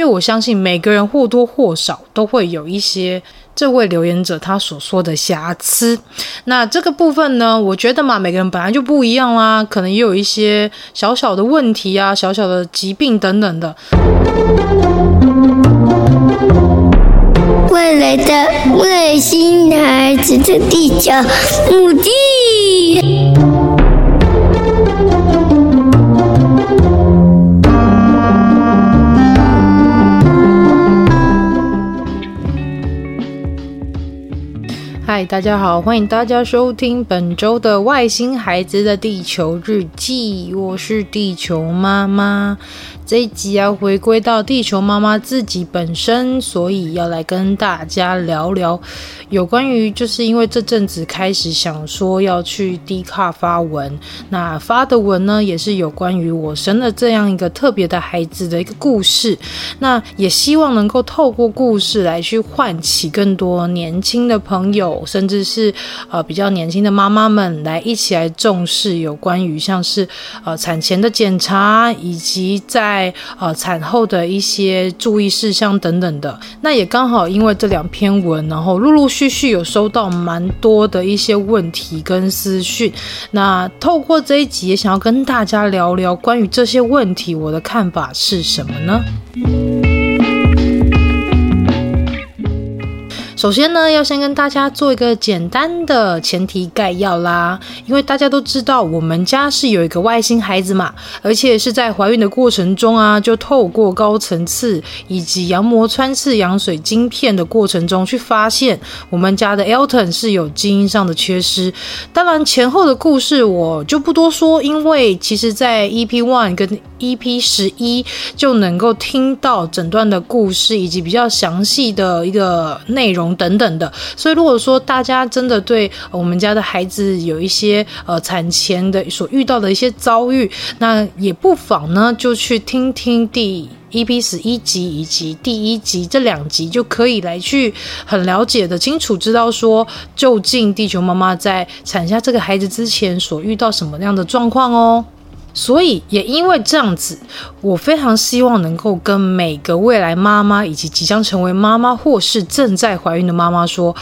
因为我相信每个人或多或少都会有一些这位留言者他所说的瑕疵。那这个部分呢，我觉得嘛，每个人本来就不一样啦，可能也有一些小小的问题啊，小小的疾病等等的。未来的外星孩子的地球母地。嗨，大家好，欢迎大家收听本周的《外星孩子的地球日记》，我是地球妈妈。这一集要回归到地球妈妈自己本身，所以要来跟大家聊聊有关于，就是因为这阵子开始想说要去 D 卡发文，那发的文呢也是有关于我生了这样一个特别的孩子的一个故事，那也希望能够透过故事来去唤起更多年轻的朋友，甚至是呃比较年轻的妈妈们来一起来重视有关于像是呃产前的检查以及在在呃产后的一些注意事项等等的，那也刚好因为这两篇文，然后陆陆续续有收到蛮多的一些问题跟私讯。那透过这一集，也想要跟大家聊聊关于这些问题，我的看法是什么呢？首先呢，要先跟大家做一个简单的前提概要啦，因为大家都知道我们家是有一个外星孩子嘛，而且是在怀孕的过程中啊，就透过高层次以及羊膜穿刺羊水晶片的过程中去发现我们家的 Elton 是有基因上的缺失。当然前后的故事我就不多说，因为其实在 EP One 跟 EP 十一就能够听到整段的故事以及比较详细的一个内容。等等的，所以如果说大家真的对我们家的孩子有一些呃产前的所遇到的一些遭遇，那也不妨呢就去听听第 EP 十一集以及第一集这两集，就可以来去很了解的清楚知道说，究竟地球妈妈在产下这个孩子之前所遇到什么样的状况哦。所以也因为这样子，我非常希望能够跟每个未来妈妈以及即将成为妈妈或是正在怀孕的妈妈说，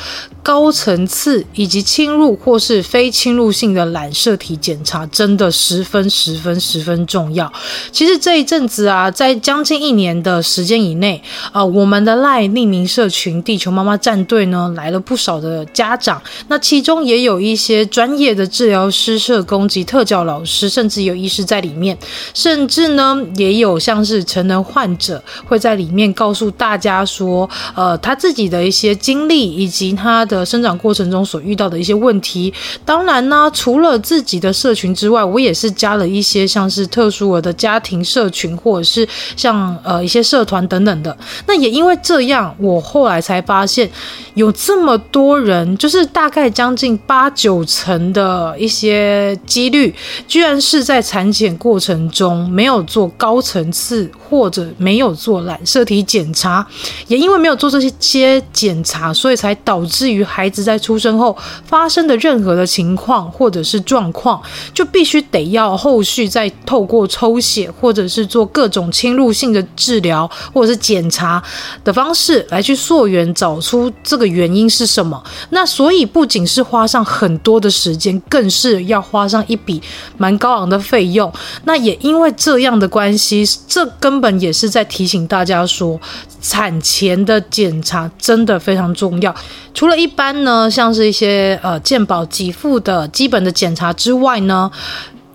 高层次以及侵入或是非侵入性的染色体检查真的十分十分十分重要。其实这一阵子啊，在将近一年的时间以内啊，我们的赖匿名社群“地球妈妈战队”呢，来了不少的家长，那其中也有一些专业的治疗师、社工及特教老师，甚至有医生师在里面，甚至呢，也有像是成人患者会在里面告诉大家说，呃，他自己的一些经历以及他的生长过程中所遇到的一些问题。当然呢，除了自己的社群之外，我也是加了一些像是特殊儿的家庭社群，或者是像呃一些社团等等的。那也因为这样，我后来才发现有这么多人，就是大概将近八九成的一些几率，居然是在产。产检过程中没有做高层次或者没有做染色体检查，也因为没有做这些些检查，所以才导致于孩子在出生后发生的任何的情况或者是状况，就必须得要后续再透过抽血或者是做各种侵入性的治疗或者是检查的方式来去溯源，找出这个原因是什么。那所以不仅是花上很多的时间，更是要花上一笔蛮高昂的费用。用，那也因为这样的关系，这根本也是在提醒大家说，产前的检查真的非常重要。除了一般呢，像是一些呃健保给付的基本的检查之外呢，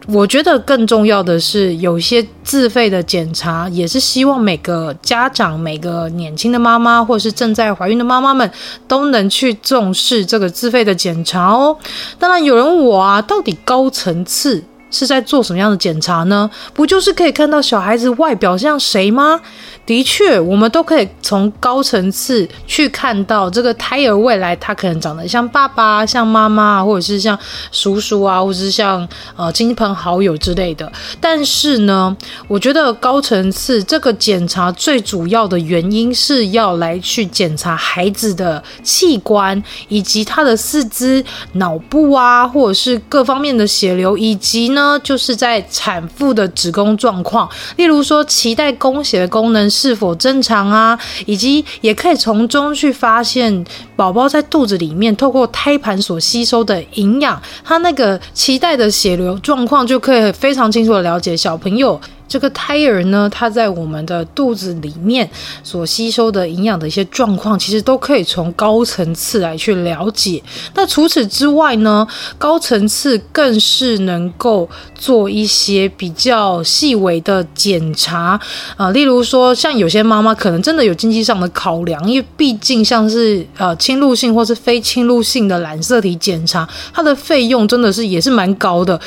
我觉得更重要的是，有些自费的检查，也是希望每个家长、每个年轻的妈妈，或是正在怀孕的妈妈们，都能去重视这个自费的检查哦。当然，有人问我啊，到底高层次？是在做什么样的检查呢？不就是可以看到小孩子外表像谁吗？的确，我们都可以从高层次去看到这个胎儿未来，他可能长得像爸爸、像妈妈，或者是像叔叔啊，或者是像呃亲朋好友之类的。但是呢，我觉得高层次这个检查最主要的原因是要来去检查孩子的器官，以及他的四肢、脑部啊，或者是各方面的血流，以及呢，就是在产妇的子宫状况，例如说脐带供血的功能。是否正常啊，以及也可以从中去发现宝宝在肚子里面透过胎盘所吸收的营养，他那个脐带的血流状况就可以非常清楚的了解小朋友。这个胎儿呢，它在我们的肚子里面所吸收的营养的一些状况，其实都可以从高层次来去了解。那除此之外呢，高层次更是能够做一些比较细微的检查啊、例如说，像有些妈妈可能真的有经济上的考量，因为毕竟像是呃侵入性或是非侵入性的染色体检查，它的费用真的是也是蛮高的。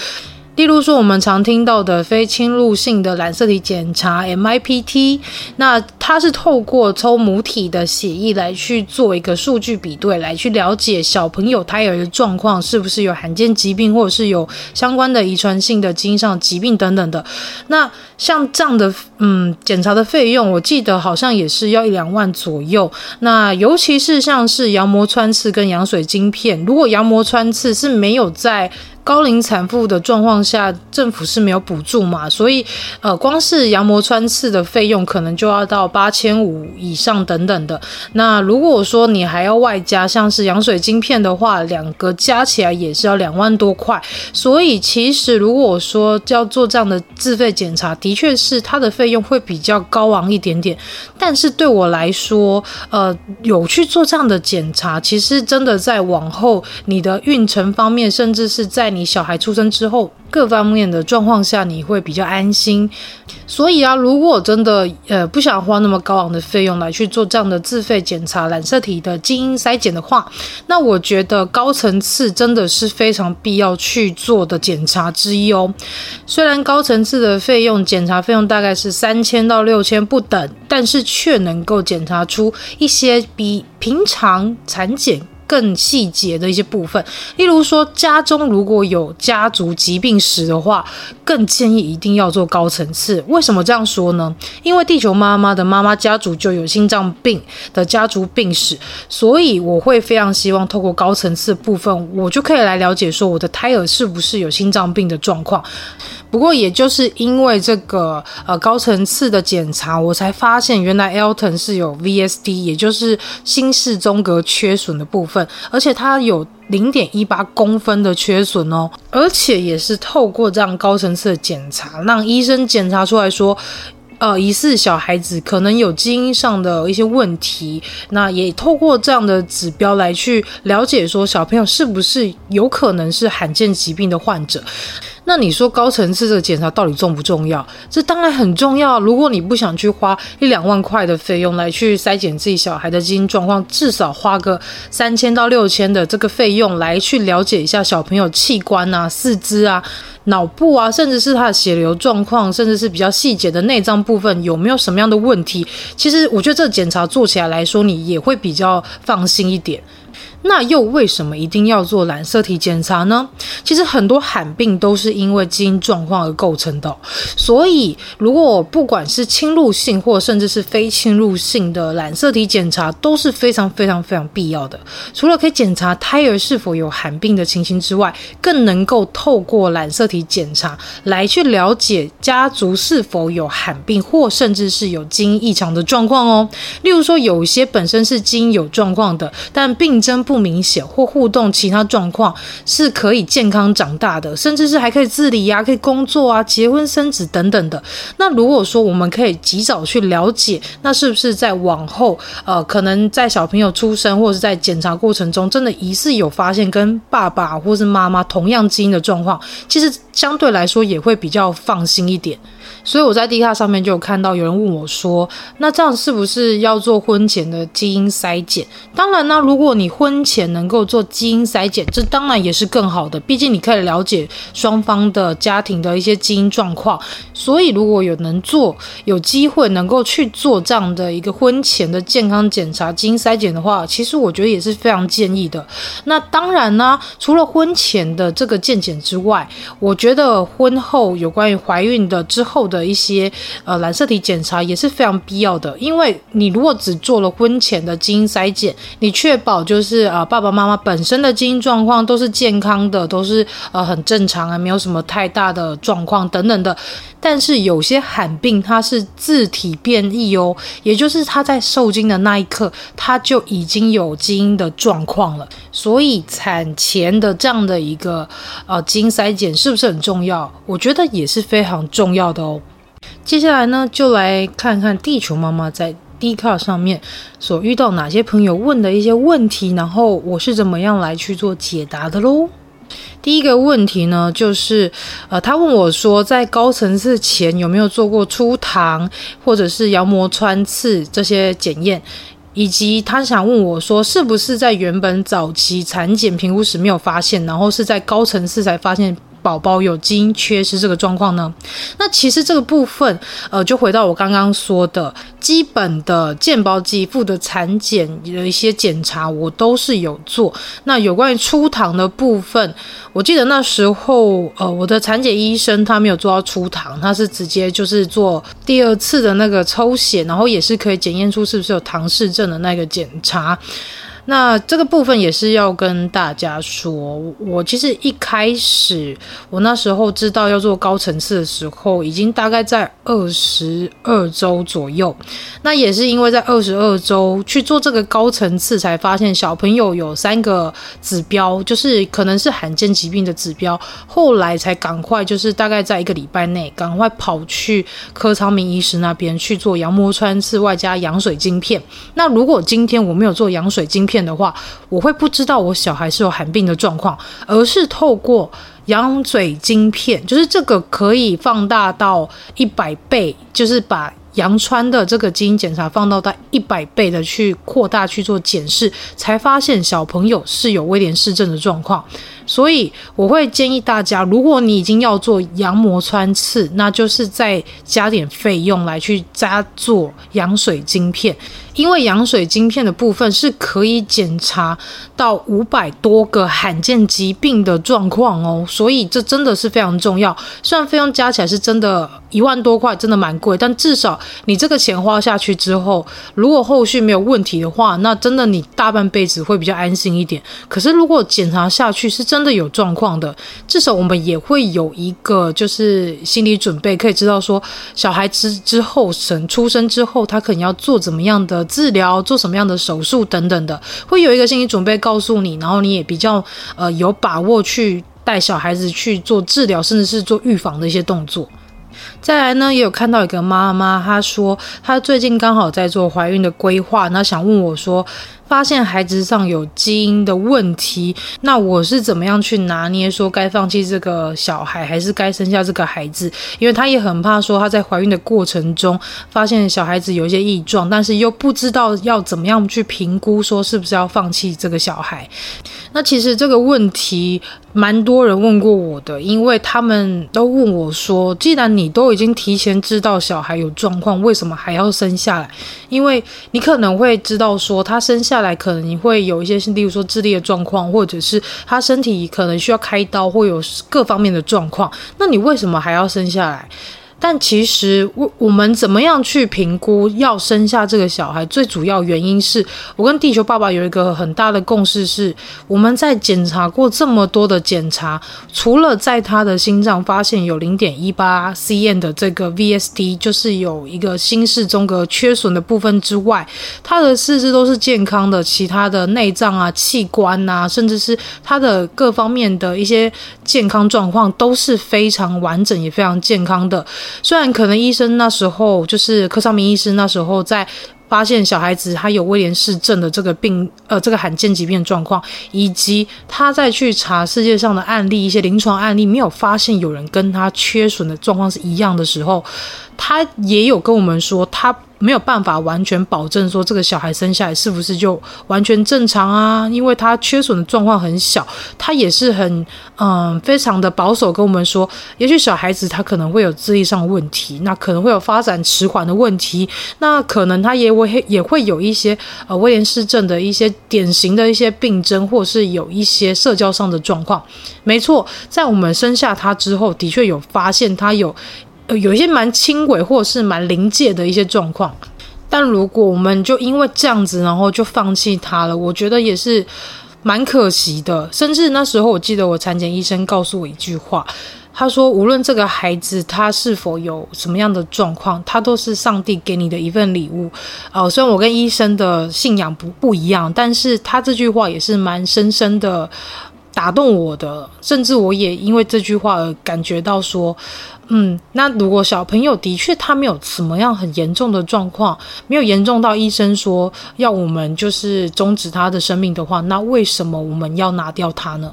例如说，我们常听到的非侵入性的染色体检查 （MIPT），那它是透过抽母体的血液来去做一个数据比对，来去了解小朋友胎儿的状况是不是有罕见疾病，或者是有相关的遗传性的基因上疾病等等的。那像这样的嗯检查的费用，我记得好像也是要一两万左右。那尤其是像是羊膜穿刺跟羊水晶片，如果羊膜穿刺是没有在高龄产妇的状况下，政府是没有补助嘛，所以呃，光是羊膜穿刺的费用可能就要到八千五以上等等的。那如果说你还要外加像是羊水晶片的话，两个加起来也是要两万多块。所以其实如果说要做这样的自费检查，的确是它的费用会比较高昂一点点。但是对我来说，呃，有去做这样的检查，其实真的在往后你的孕程方面，甚至是在你小孩出生之后，各方面的状况下，你会比较安心。所以啊，如果真的呃不想花那么高昂的费用来去做这样的自费检查染色体的基因筛检的话，那我觉得高层次真的是非常必要去做的检查之一哦。虽然高层次的费用检查费用大概是三千到六千不等，但是却能够检查出一些比平常产检更细节的一些部分，例如说家中如果有家族疾病史的话，更建议一定要做高层次。为什么这样说呢？因为地球妈妈的妈妈家族就有心脏病的家族病史，所以我会非常希望透过高层次的部分，我就可以来了解说我的胎儿是不是有心脏病的状况。不过，也就是因为这个呃高层次的检查，我才发现原来 Elton 是有 VSD，也就是心室中隔缺损的部分，而且它有零点一八公分的缺损哦，而且也是透过这样高层次的检查，让医生检查出来说，呃，疑似小孩子可能有基因上的一些问题，那也透过这样的指标来去了解说小朋友是不是有可能是罕见疾病的患者。那你说高层次这个检查到底重不重要？这当然很重要。如果你不想去花一两万块的费用来去筛检自己小孩的基因状况，至少花个三千到六千的这个费用来去了解一下小朋友器官啊、四肢啊、脑部啊，甚至是他的血流状况，甚至是比较细节的内脏部分有没有什么样的问题？其实我觉得这个检查做起来来说，你也会比较放心一点。那又为什么一定要做染色体检查呢？其实很多罕病都是因为基因状况而构成的，所以如果不管是侵入性或甚至是非侵入性的染色体检查都是非常非常非常必要的。除了可以检查胎儿是否有罕病的情形之外，更能够透过染色体检查来去了解家族是否有罕病或甚至是有基因异常的状况哦。例如说，有一些本身是基因有状况的，但病症不明显或互动其他状况是可以健康长大的，甚至是还可以自理呀、啊，可以工作啊，结婚生子等等的。那如果说我们可以及早去了解，那是不是在往后呃，可能在小朋友出生或者是在检查过程中，真的疑似有发现跟爸爸或是妈妈同样基因的状况，其实相对来说也会比较放心一点。所以我在 d 卡上面就有看到有人问我说：“那这样是不是要做婚前的基因筛检？”当然呢，如果你婚前能够做基因筛检，这当然也是更好的。毕竟你可以了解双方的家庭的一些基因状况。所以如果有能做，有机会能够去做这样的一个婚前的健康检查、基因筛检的话，其实我觉得也是非常建议的。那当然呢，除了婚前的这个健检之外，我觉得婚后有关于怀孕的之后。的一些呃染色体检查也是非常必要的，因为你如果只做了婚前的基因筛检，你确保就是啊、爸爸妈妈本身的基因状况都是健康的，都是呃很正常啊，没有什么太大的状况等等的。但是有些罕病它是自体变异哦，也就是它在受精的那一刻，它就已经有基因的状况了。所以产前的这样的一个呃基因筛检是不是很重要？我觉得也是非常重要的哦。接下来呢，就来看看地球妈妈在 d c a r 上面所遇到哪些朋友问的一些问题，然后我是怎么样来去做解答的喽。第一个问题呢，就是，呃，他问我说，在高层次前有没有做过初唐或者是羊膜穿刺这些检验，以及他想问我说，是不是在原本早期产检评估时没有发现，然后是在高层次才发现。宝宝有基因缺失这个状况呢？那其实这个部分，呃，就回到我刚刚说的，基本的健保给付的产检的一些检查，我都是有做。那有关于初糖的部分，我记得那时候，呃，我的产检医生他没有做到初糖，他是直接就是做第二次的那个抽血，然后也是可以检验出是不是有唐氏症的那个检查。那这个部分也是要跟大家说，我其实一开始我那时候知道要做高层次的时候，已经大概在二十二周左右。那也是因为在二十二周去做这个高层次，才发现小朋友有三个指标，就是可能是罕见疾病的指标。后来才赶快，就是大概在一个礼拜内，赶快跑去柯昌明医师那边去做羊膜穿刺，外加羊水晶片。那如果今天我没有做羊水晶片，的话，我会不知道我小孩是有寒病的状况，而是透过羊嘴晶片，就是这个可以放大到一百倍，就是把羊穿的这个基因检查放到到一百倍的去扩大去做检视，才发现小朋友是有威廉氏症的状况。所以我会建议大家，如果你已经要做羊膜穿刺，那就是再加点费用来去加做羊水晶片。因为羊水晶片的部分是可以检查到五百多个罕见疾病的状况哦，所以这真的是非常重要。虽然费用加起来是真的一万多块，真的蛮贵，但至少你这个钱花下去之后，如果后续没有问题的话，那真的你大半辈子会比较安心一点。可是如果检查下去是真真的有状况的，至少我们也会有一个就是心理准备，可以知道说小孩之之后生出生之后，他可能要做怎么样的。治疗做什么样的手术等等的，会有一个心理准备告诉你，然后你也比较呃有把握去带小孩子去做治疗，甚至是做预防的一些动作。再来呢，也有看到一个妈妈，她说她最近刚好在做怀孕的规划，那想问我说，发现孩子上有基因的问题，那我是怎么样去拿捏？说该放弃这个小孩，还是该生下这个孩子？因为她也很怕说她在怀孕的过程中发现小孩子有一些异状，但是又不知道要怎么样去评估，说是不是要放弃这个小孩。那其实这个问题蛮多人问过我的，因为他们都问我说，既然你都已已经提前知道小孩有状况，为什么还要生下来？因为你可能会知道说他生下。来可能你会有一些，例如说智力的状况，或者是他身体可能需要开刀，会有各方面的状况。那你为什么还要生下来？但其实我我们怎么样去评估要生下这个小孩？最主要原因是我跟地球爸爸有一个很大的共识是，我们在检查过这么多的检查，除了在他的心脏发现有零点一八 cm 的这个 VSD，就是有一个心室中隔缺损的部分之外，他的四肢都是健康的，其他的内脏啊、器官啊，甚至是他的各方面的一些健康状况都是非常完整也非常健康的。虽然可能医生那时候就是柯昌明医师那时候在发现小孩子他有威廉氏症的这个病，呃，这个罕见疾病状况，以及他再去查世界上的案例，一些临床案例，没有发现有人跟他缺损的状况是一样的时候，他也有跟我们说他。没有办法完全保证说这个小孩生下来是不是就完全正常啊？因为他缺损的状况很小，他也是很嗯非常的保守跟我们说，也许小孩子他可能会有智力上的问题，那可能会有发展迟缓的问题，那可能他也会也会有一些呃威廉氏症的一些典型的一些病症，或是有一些社交上的状况。没错，在我们生下他之后，的确有发现他有。呃有一些蛮轻微或是蛮临界的一些状况。但如果我们就因为这样子，然后就放弃他了，我觉得也是蛮可惜的。甚至那时候，我记得我产检医生告诉我一句话，他说：“无论这个孩子他是否有什么样的状况，他都是上帝给你的一份礼物。”哦，虽然我跟医生的信仰不不一样，但是他这句话也是蛮深深的打动我的。甚至我也因为这句话而感觉到说。嗯，那如果小朋友的确他没有什么样很严重的状况，没有严重到医生说要我们就是终止他的生命的话，那为什么我们要拿掉他呢？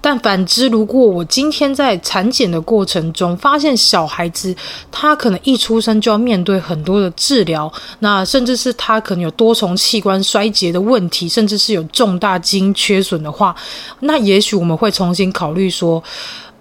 但反之，如果我今天在产检的过程中发现小孩子他可能一出生就要面对很多的治疗，那甚至是他可能有多重器官衰竭的问题，甚至是有重大基因缺损的话，那也许我们会重新考虑说。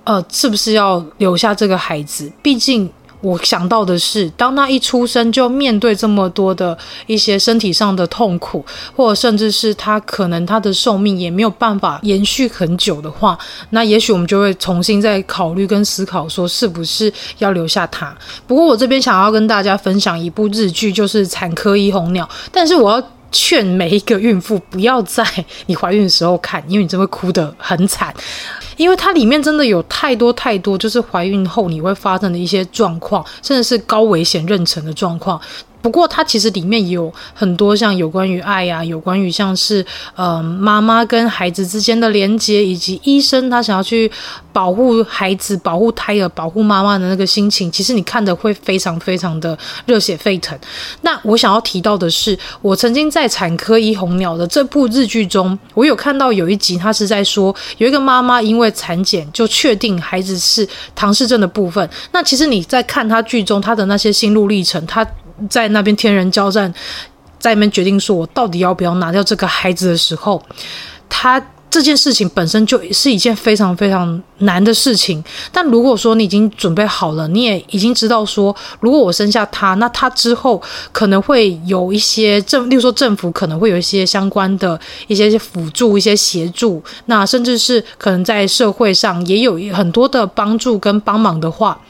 呃，是不是要留下这个孩子？毕竟我想到的是，当他一出生就面对这么多的一些身体上的痛苦，或者甚至是他可能他的寿命也没有办法延续很久的话，那也许我们就会重新再考虑跟思考，说是不是要留下他。不过我这边想要跟大家分享一部日剧，就是《产科医红鸟》，但是我要劝每一个孕妇不要在你怀孕的时候看，因为你真会哭得很惨。因为它里面真的有太多太多，就是怀孕后你会发生的一些状况，甚至是高危险妊娠的状况。不过，它其实里面有很多像有关于爱呀、啊，有关于像是呃妈妈跟孩子之间的连接，以及医生他想要去保护孩子、保护胎儿、保护妈妈的那个心情，其实你看的会非常非常的热血沸腾。那我想要提到的是，我曾经在《产科医红鸟》的这部日剧中，我有看到有一集，他是在说有一个妈妈因为产检就确定孩子是唐氏症的部分。那其实你在看他剧中他的那些心路历程，他。在那边天人交战，在那边决定说我到底要不要拿掉这个孩子的时候，他这件事情本身就是一件非常非常难的事情。但如果说你已经准备好了，你也已经知道说，如果我生下他，那他之后可能会有一些政，例如说政府可能会有一些相关的一些辅助、一些协助，那甚至是可能在社会上也有很多的帮助跟帮忙的话。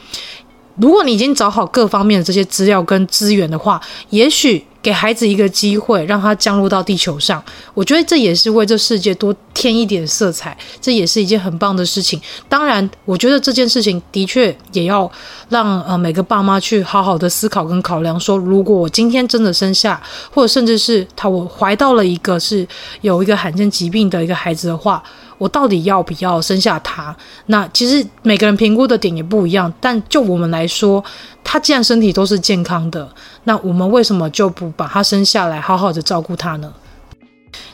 如果你已经找好各方面的这些资料跟资源的话，也许给孩子一个机会，让他降落到地球上，我觉得这也是为这世界多添一点色彩，这也是一件很棒的事情。当然，我觉得这件事情的确也要让呃每个爸妈去好好的思考跟考量，说如果我今天真的生下，或者甚至是他我怀到了一个是有一个罕见疾病的一个孩子的话。我到底要不要生下他？那其实每个人评估的点也不一样，但就我们来说，他既然身体都是健康的，那我们为什么就不把他生下来，好好的照顾他呢？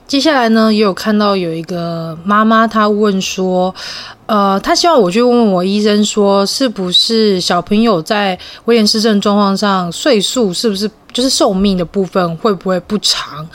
接下来呢，也有看到有一个妈妈，她问说，呃，她希望我去问问我医生，说是不是小朋友在威廉氏症状况上，岁数是不是就是寿命的部分会不会不长？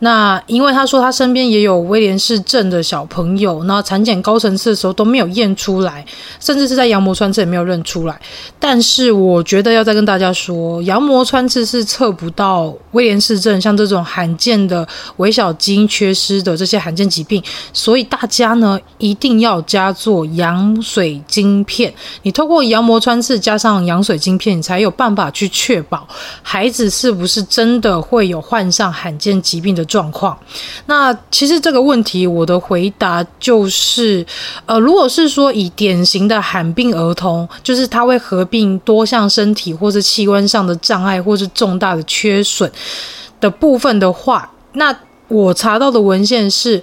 那因为他说他身边也有威廉氏症的小朋友，那产检高层次的时候都没有验出来，甚至是在羊膜穿刺也没有认出来。但是我觉得要再跟大家说，羊膜穿刺是测不到威廉氏症，像这种罕见的微小基因缺失的这些罕见疾病，所以大家呢一定要加做羊水晶片。你透过羊膜穿刺加上羊水晶片，你才有办法去确保孩子是不是真的会有患上罕见疾病的状况，那其实这个问题，我的回答就是，呃，如果是说以典型的罕病儿童，就是他会合并多项身体或者器官上的障碍，或是重大的缺损的部分的话，那我查到的文献是。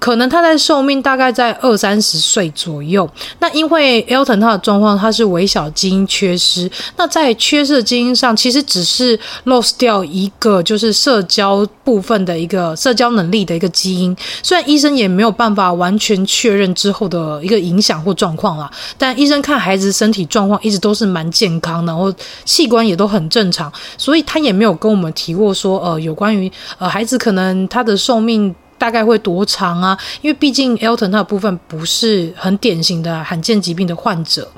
可能他在寿命大概在二三十岁左右。那因为 Elton 他的状况，他是微小基因缺失。那在缺失的基因上，其实只是 lost 掉一个，就是社交部分的一个社交能力的一个基因。虽然医生也没有办法完全确认之后的一个影响或状况啦，但医生看孩子身体状况一直都是蛮健康的，然后器官也都很正常，所以他也没有跟我们提过说，呃，有关于呃孩子可能他的寿命。大概会多长啊？因为毕竟 Elton 他的部分不是很典型的罕见疾病的患者。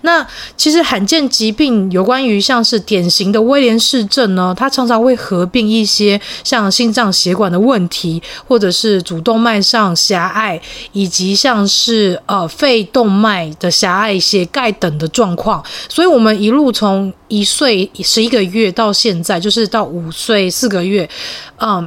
那其实罕见疾病有关于像是典型的威廉氏症呢，它常常会合并一些像心脏血管的问题，或者是主动脉上狭隘，以及像是呃肺动脉的狭隘、血钙等的状况。所以，我们一路从一岁十一个月到现在，就是到五岁四个月，嗯。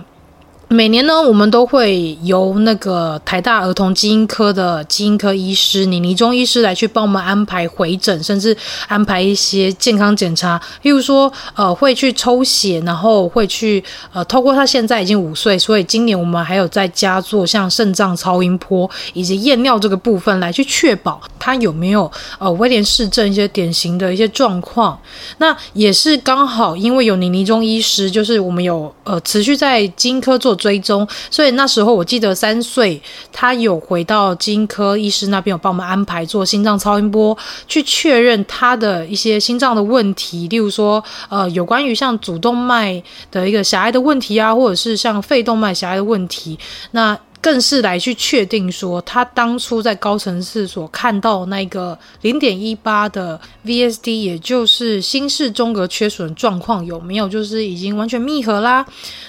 每年呢，我们都会由那个台大儿童基因科的基因科医师倪倪中医师来去帮我们安排回诊，甚至安排一些健康检查，例如说，呃，会去抽血，然后会去，呃，透过他现在已经五岁，所以今年我们还有在家做像肾脏超音波以及验尿这个部分，来去确保他有没有呃威廉氏症一些典型的一些状况。那也是刚好因为有倪倪中医师，就是我们有呃持续在基因科做。追踪，所以那时候我记得三岁，他有回到金科医师那边，有帮我们安排做心脏超音波，去确认他的一些心脏的问题，例如说，呃，有关于像主动脉的一个狭隘的问题啊，或者是像肺动脉狭隘的问题，那。更是来去确定说，他当初在高层次所看到那个零点一八的 VSD，也就是新式中隔缺损状况有没有，就是已经完全密合啦。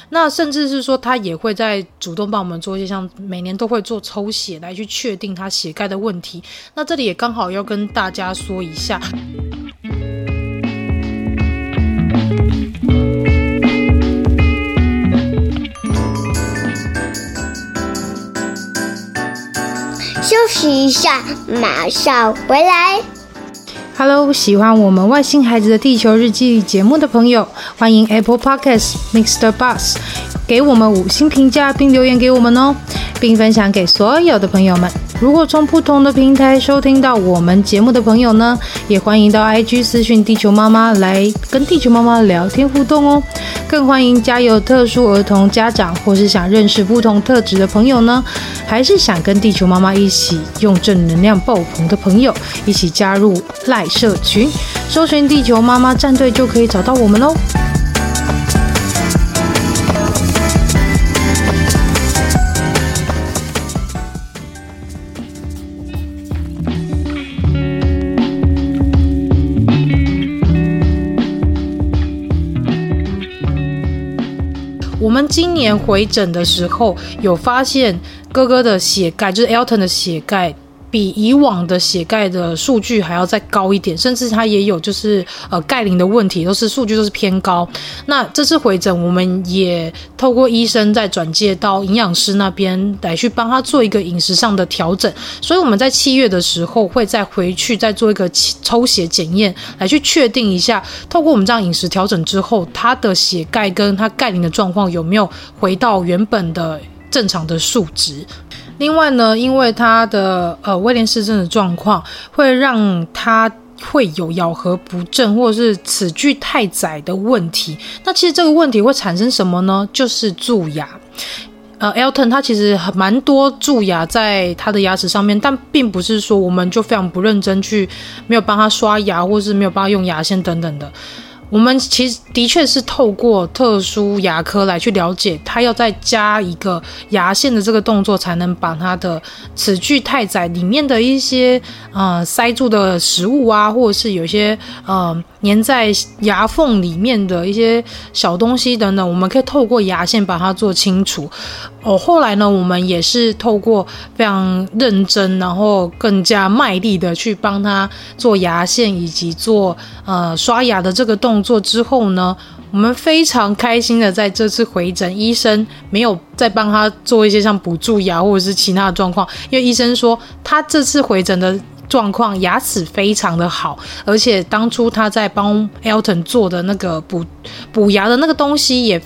那甚至是说，他也会在主动帮我们做一些，像每年都会做抽血来去确定他血钙的问题。那这里也刚好要跟大家说一下。息一下，马上回来。Hello，喜欢我们外星孩子的地球日记节目的朋友，欢迎 Apple Podcasts Mr. Bus 给我们五星评价并留言给我们哦，并分享给所有的朋友们。如果从不同的平台收听到我们节目的朋友呢，也欢迎到 IG 私讯地球妈妈来跟地球妈妈聊天互动哦。更欢迎家有特殊儿童家长或是想认识不同特质的朋友呢，还是想跟地球妈妈一起用正能量爆棚的朋友，一起加入赖社群，搜寻地球妈妈战队就可以找到我们喽。我们今年回诊的时候，有发现哥哥的血钙，就是 Elton 的血钙。比以往的血钙的数据还要再高一点，甚至它也有就是呃钙磷的问题，都是数据都是偏高。那这次回诊，我们也透过医生再转介到营养师那边来去帮他做一个饮食上的调整。所以我们在七月的时候会再回去再做一个抽血检验，来去确定一下，透过我们这样饮食调整之后，他的血钙跟他钙磷的状况有没有回到原本的正常的数值。另外呢，因为他的呃威廉氏症的状况，会让他会有咬合不正或者是齿距太窄的问题。那其实这个问题会产生什么呢？就是蛀牙。呃，Elton 他其实很蛮多蛀牙在他的牙齿上面，但并不是说我们就非常不认真去没有帮他刷牙，或是没有帮他用牙线等等的。我们其实的确是透过特殊牙科来去了解，他要再加一个牙线的这个动作，才能把他的齿距太窄里面的一些呃塞住的食物啊，或者是有些呃粘在牙缝里面的一些小东西等等，我们可以透过牙线把它做清除。哦，后来呢，我们也是透过非常认真，然后更加卖力的去帮他做牙线以及做呃刷牙的这个动作之后呢，我们非常开心的在这次回诊，医生没有再帮他做一些像补蛀牙或者是其他的状况，因为医生说他这次回诊的状况牙齿非常的好，而且当初他在帮 Elton 做的那个补补牙的那个东西也。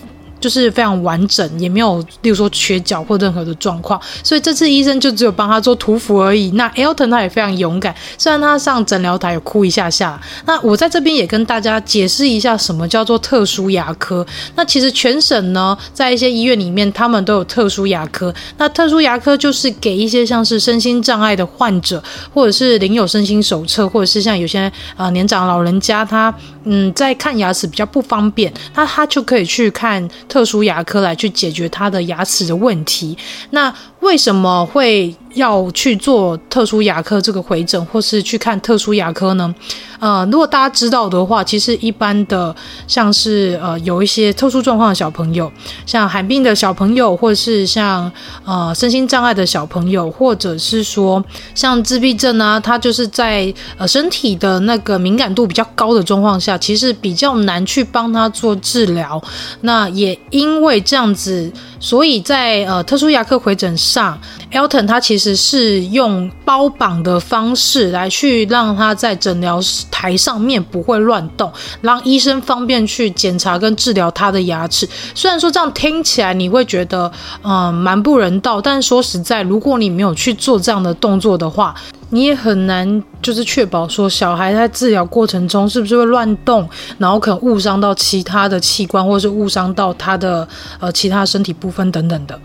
就是非常完整，也没有，例如说缺角或任何的状况，所以这次医生就只有帮他做涂氟而已。那 Elton 他也非常勇敢，虽然他上诊疗台有哭一下下。那我在这边也跟大家解释一下，什么叫做特殊牙科。那其实全省呢，在一些医院里面，他们都有特殊牙科。那特殊牙科就是给一些像是身心障碍的患者，或者是领有身心手册，或者是像有些呃年长老人家，他嗯在看牙齿比较不方便，那他就可以去看。特殊牙科来去解决他的牙齿的问题。那为什么会要去做特殊牙科这个回诊，或是去看特殊牙科呢？呃，如果大家知道的话，其实一般的像是呃有一些特殊状况的小朋友，像罕病的小朋友，或是像呃身心障碍的小朋友，或者是说像自闭症啊，他就是在呃身体的那个敏感度比较高的状况下，其实比较难去帮他做治疗。那也因为这样子，所以在呃特殊牙科回诊上，Elton 他其实是用包绑的方式来去让他在诊疗。台上面不会乱动，让医生方便去检查跟治疗他的牙齿。虽然说这样听起来你会觉得，嗯，蛮不人道，但说实在，如果你没有去做这样的动作的话，你也很难就是确保说小孩在治疗过程中是不是会乱动，然后可能误伤到其他的器官，或者是误伤到他的呃其他身体部分等等的。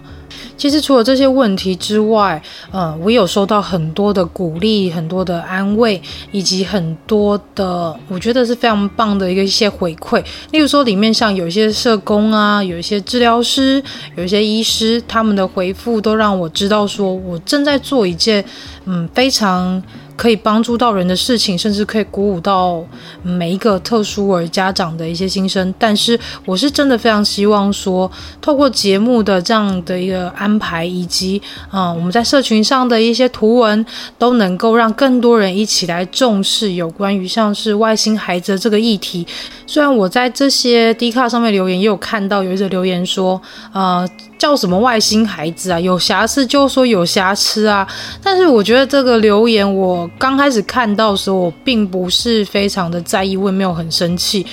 其实除了这些问题之外，呃，我有收到很多的鼓励、很多的安慰，以及很多的我觉得是非常棒的一个一些回馈。例如说，里面像有一些社工啊，有一些治疗师，有一些医师，他们的回复都让我知道说，我正在做一件嗯非常。可以帮助到人的事情，甚至可以鼓舞到每一个特殊儿家长的一些心声。但是，我是真的非常希望说，透过节目的这样的一个安排，以及啊、嗯，我们在社群上的一些图文，都能够让更多人一起来重视有关于像是外星孩子的这个议题。虽然我在这些 D 卡上面留言，也有看到有一则留言说，呃。叫什么外星孩子啊？有瑕疵就说有瑕疵啊！但是我觉得这个留言，我刚开始看到的时候，我并不是非常的在意，我也没有很生气。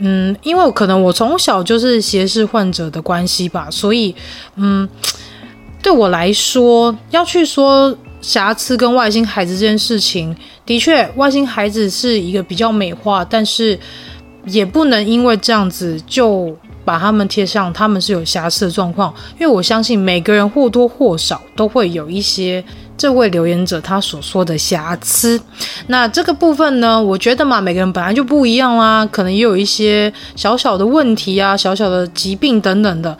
嗯，因为可能我从小就是斜视患者的关系吧，所以嗯，对我来说，要去说瑕疵跟外星孩子这件事情，的确，外星孩子是一个比较美化，但是也不能因为这样子就。把他们贴上，他们是有瑕疵的状况，因为我相信每个人或多或少都会有一些这位留言者他所说的瑕疵。那这个部分呢，我觉得嘛，每个人本来就不一样啦，可能也有一些小小的问题啊，小小的疾病等等的。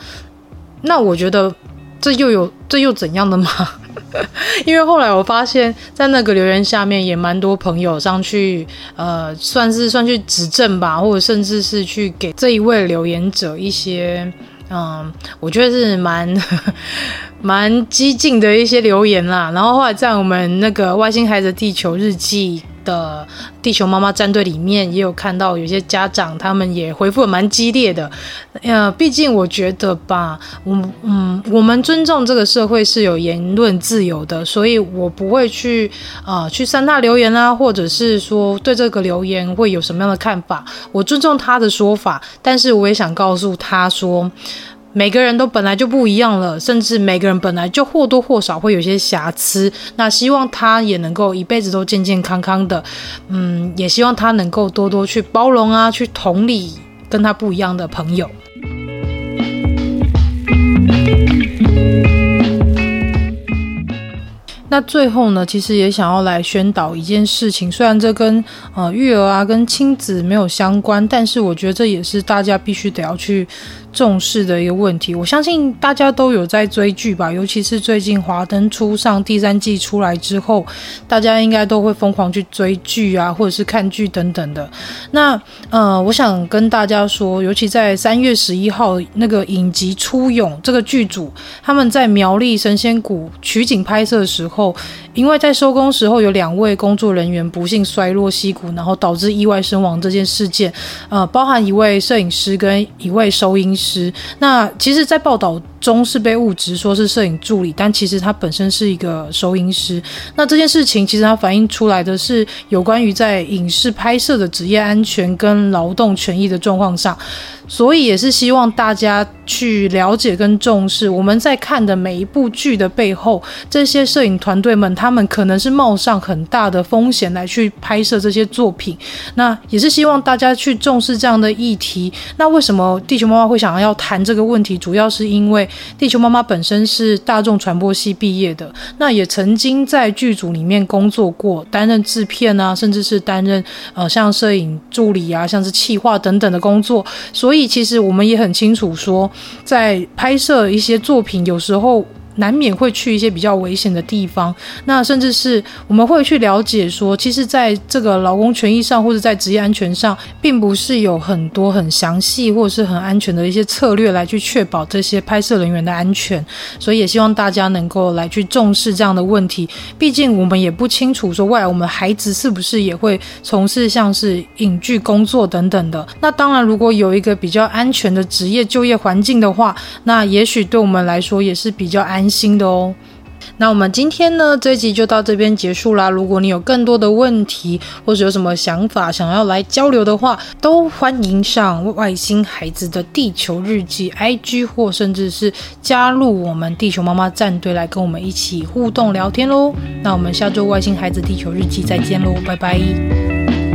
那我觉得这又有这又怎样的嘛？因为后来我发现，在那个留言下面也蛮多朋友上去，呃，算是算去指正吧，或者甚至是去给这一位留言者一些，嗯，我觉得是蛮 蛮激进的一些留言啦。然后后来在我们那个外星孩子地球日记的地球妈妈战队里面也有看到有些家长，他们也回复的蛮激烈的。呃，毕竟我觉得吧，我嗯，我们尊重这个社会是有言论自由的，所以我不会去啊、去删他留言啊，或者是说对这个留言会有什么样的看法。我尊重他的说法，但是我也想告诉他说。每个人都本来就不一样了，甚至每个人本来就或多或少会有些瑕疵。那希望他也能够一辈子都健健康康的，嗯，也希望他能够多多去包容啊，去同理跟他不一样的朋友。那最后呢，其实也想要来宣导一件事情，虽然这跟呃育儿啊、跟亲子没有相关，但是我觉得这也是大家必须得要去。重视的一个问题，我相信大家都有在追剧吧，尤其是最近《华灯初上》第三季出来之后，大家应该都会疯狂去追剧啊，或者是看剧等等的。那呃，我想跟大家说，尤其在三月十一号那个影集《初勇》这个剧组，他们在苗栗神仙谷取景拍摄的时候，因为在收工时候有两位工作人员不幸摔落溪谷，然后导致意外身亡这件事件，呃，包含一位摄影师跟一位收音师。是那其实，在报道中是被误植说是摄影助理，但其实他本身是一个收音师。那这件事情其实它反映出来的是有关于在影视拍摄的职业安全跟劳动权益的状况上。所以也是希望大家去了解跟重视我们在看的每一部剧的背后，这些摄影团队们，他们可能是冒上很大的风险来去拍摄这些作品。那也是希望大家去重视这样的议题。那为什么地球妈妈会想要谈这个问题？主要是因为为地球妈妈本身是大众传播系毕业的，那也曾经在剧组里面工作过，担任制片啊，甚至是担任呃像摄影助理啊，像是企划等等的工作。所以其实我们也很清楚说，在拍摄一些作品，有时候。难免会去一些比较危险的地方，那甚至是我们会去了解说，其实在这个劳工权益上，或者在职业安全上，并不是有很多很详细或者是很安全的一些策略来去确保这些拍摄人员的安全。所以也希望大家能够来去重视这样的问题。毕竟我们也不清楚说未来我们孩子是不是也会从事像是影剧工作等等的。那当然，如果有一个比较安全的职业就业环境的话，那也许对我们来说也是比较安。新的哦，那我们今天呢，这一集就到这边结束啦。如果你有更多的问题，或者有什么想法想要来交流的话，都欢迎上外星孩子的地球日记 IG，或甚至是加入我们地球妈妈战队来跟我们一起互动聊天喽。那我们下周外星孩子地球日记再见喽，拜拜。